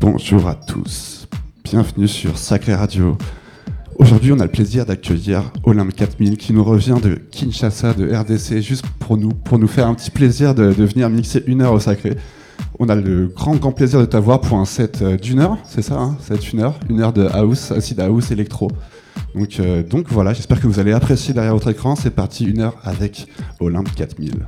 Bonjour à tous, bienvenue sur Sacré Radio. Aujourd'hui, on a le plaisir d'accueillir Olympe 4000 qui nous revient de Kinshasa, de RDC, juste pour nous, faire un petit plaisir de, venir mixer une heure au Sacré. On a le grand, grand plaisir de t'avoir pour un set euh, d'une heure, c'est ça hein une heure, une heure de house, acid house, électro. Donc, euh, donc voilà, j'espère que vous allez apprécier derrière votre écran. C'est parti, une heure avec Olympe 4000.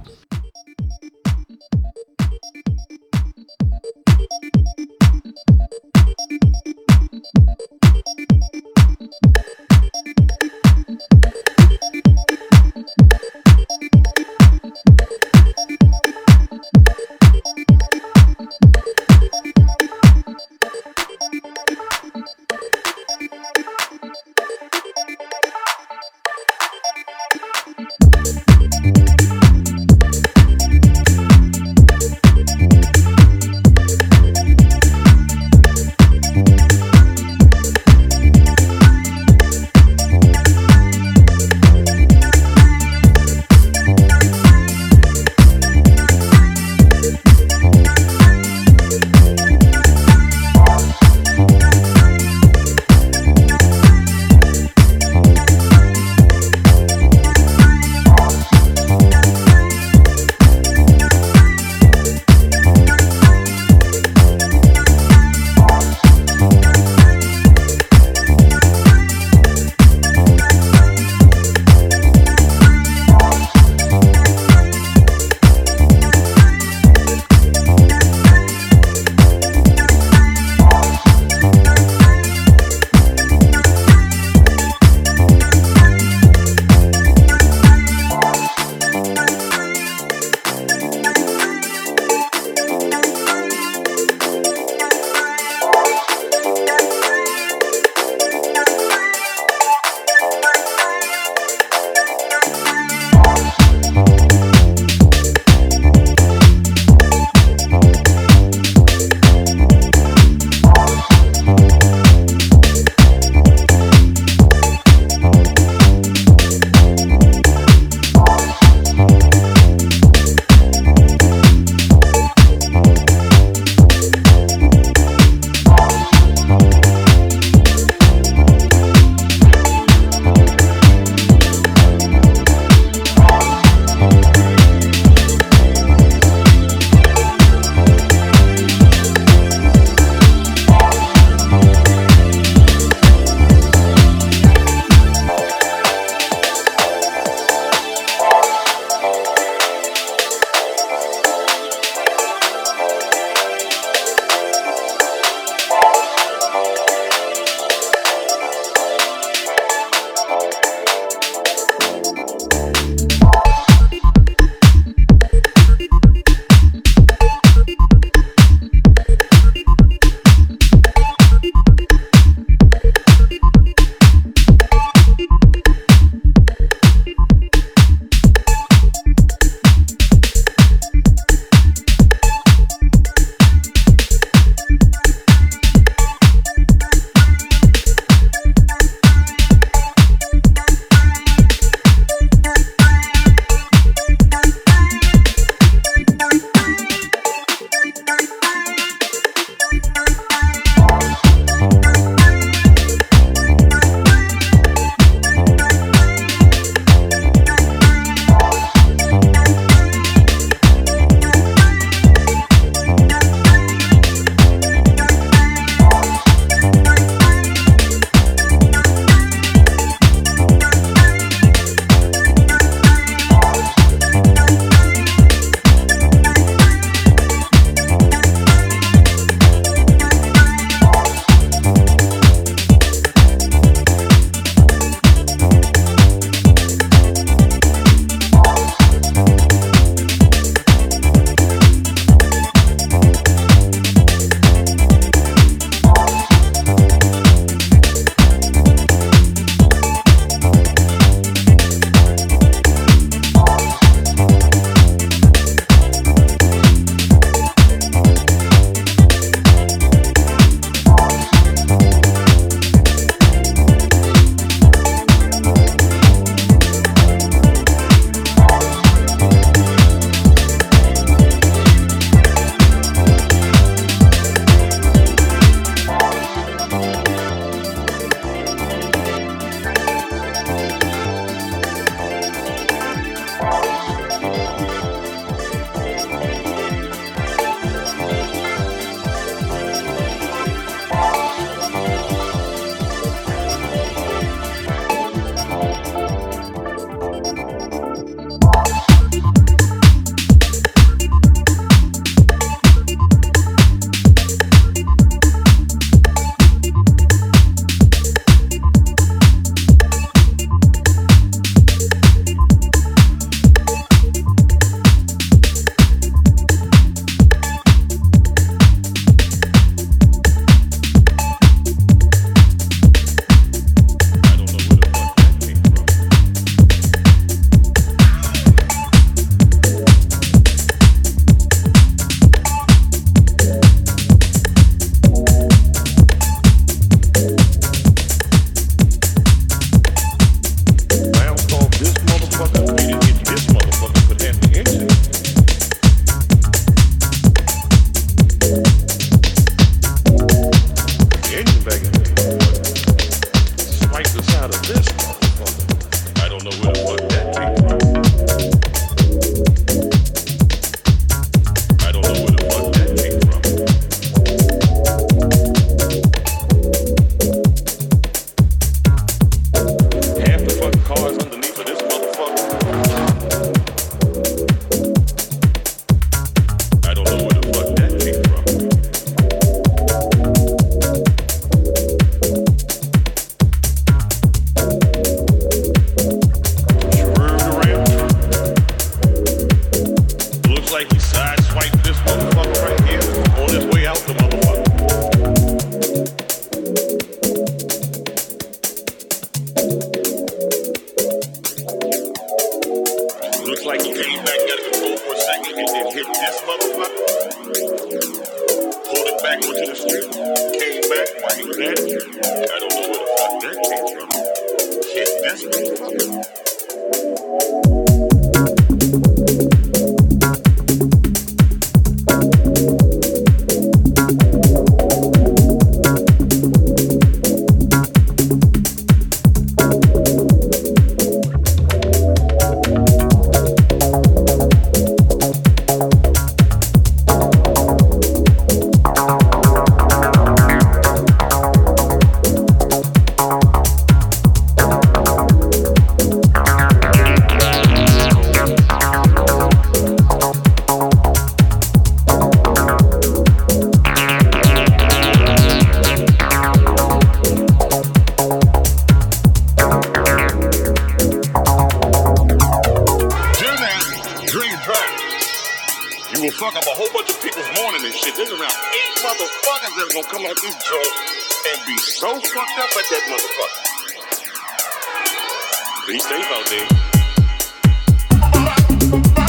Bye.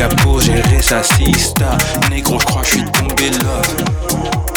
gars pour gérer sa sista Négro, j'crois j'suis tombé là.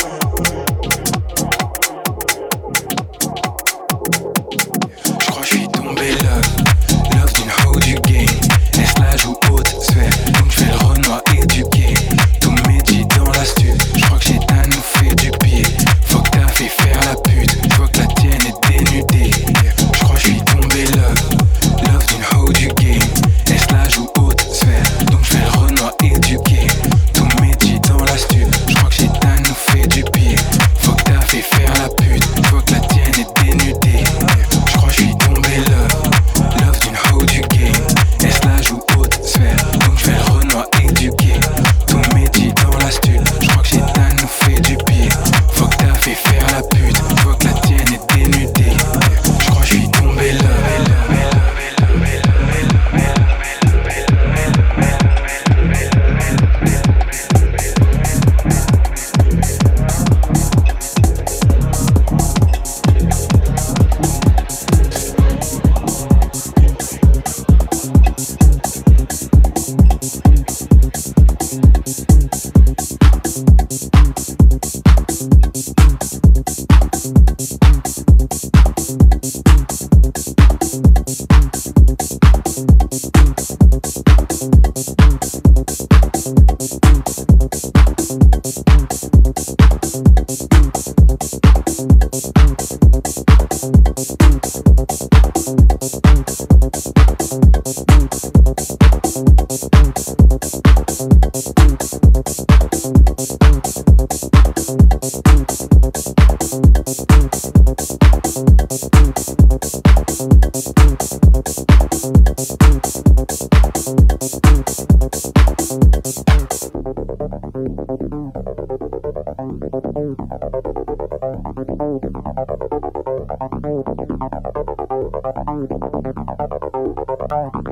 あっ!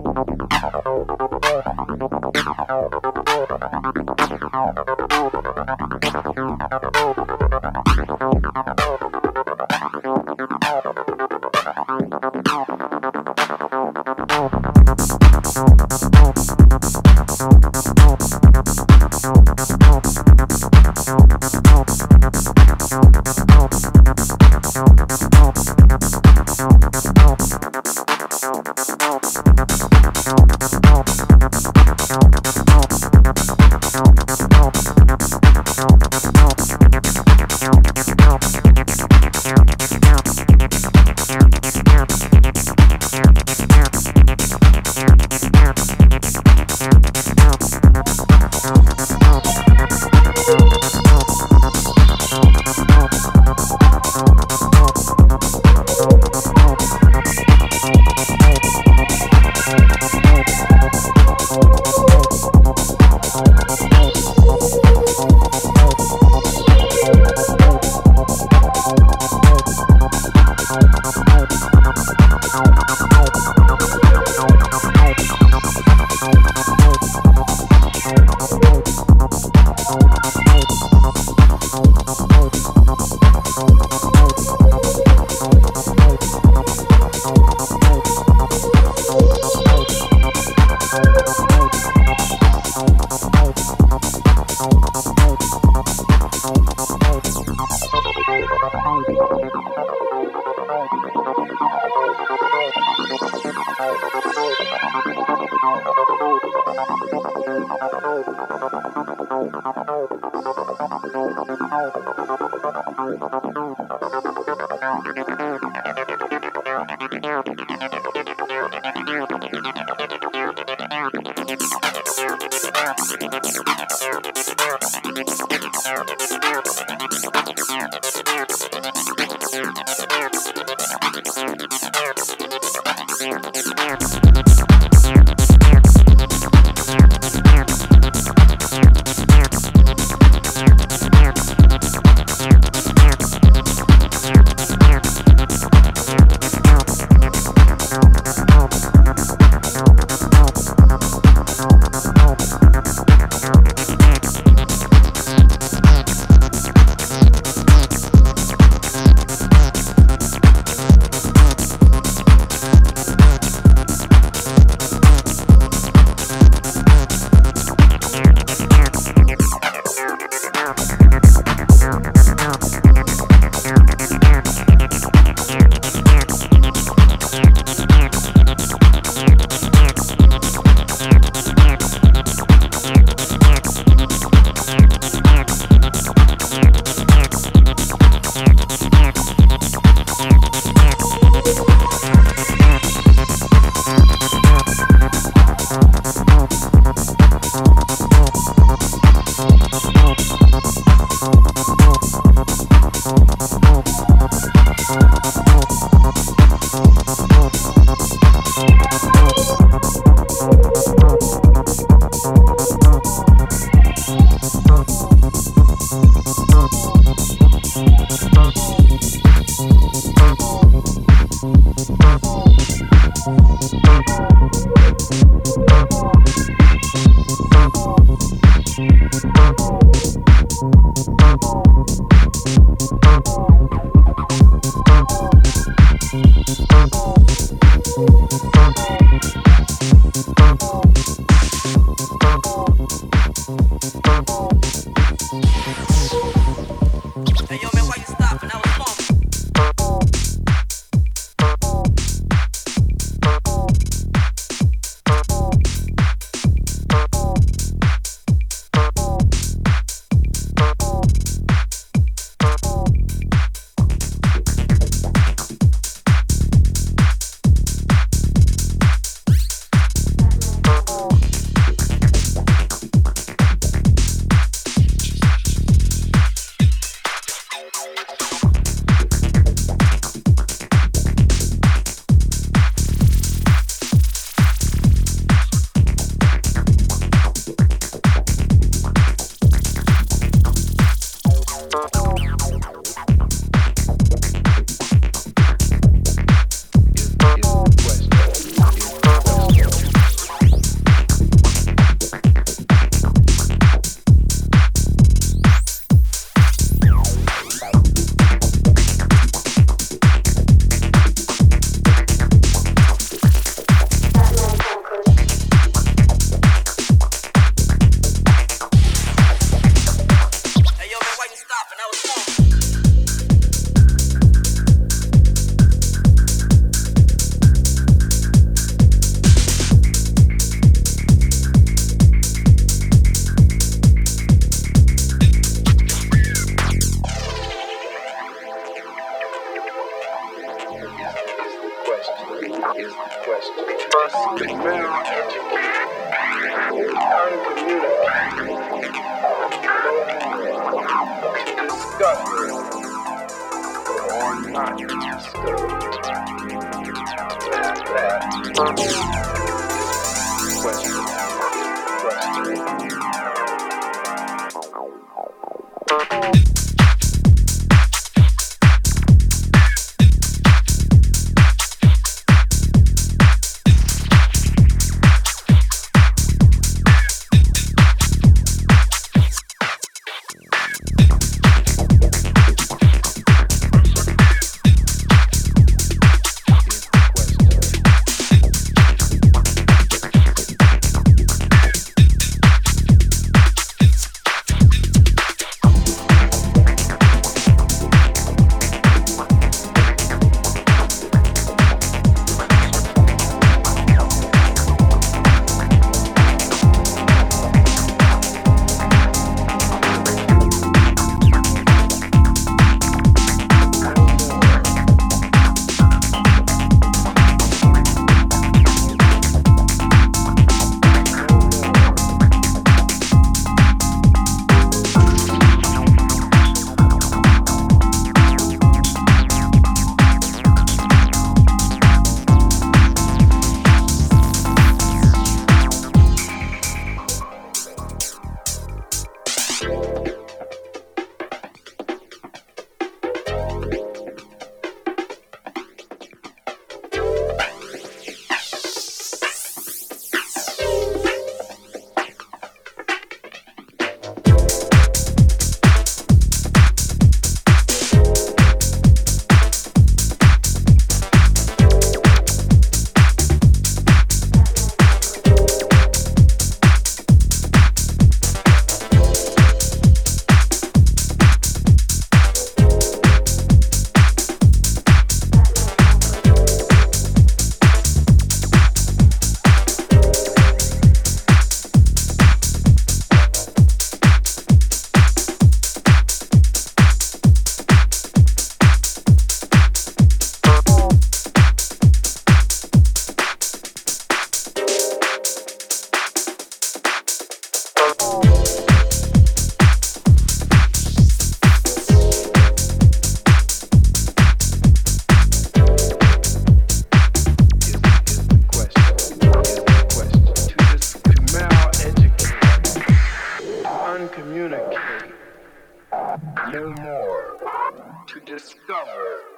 Power.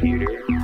Computer?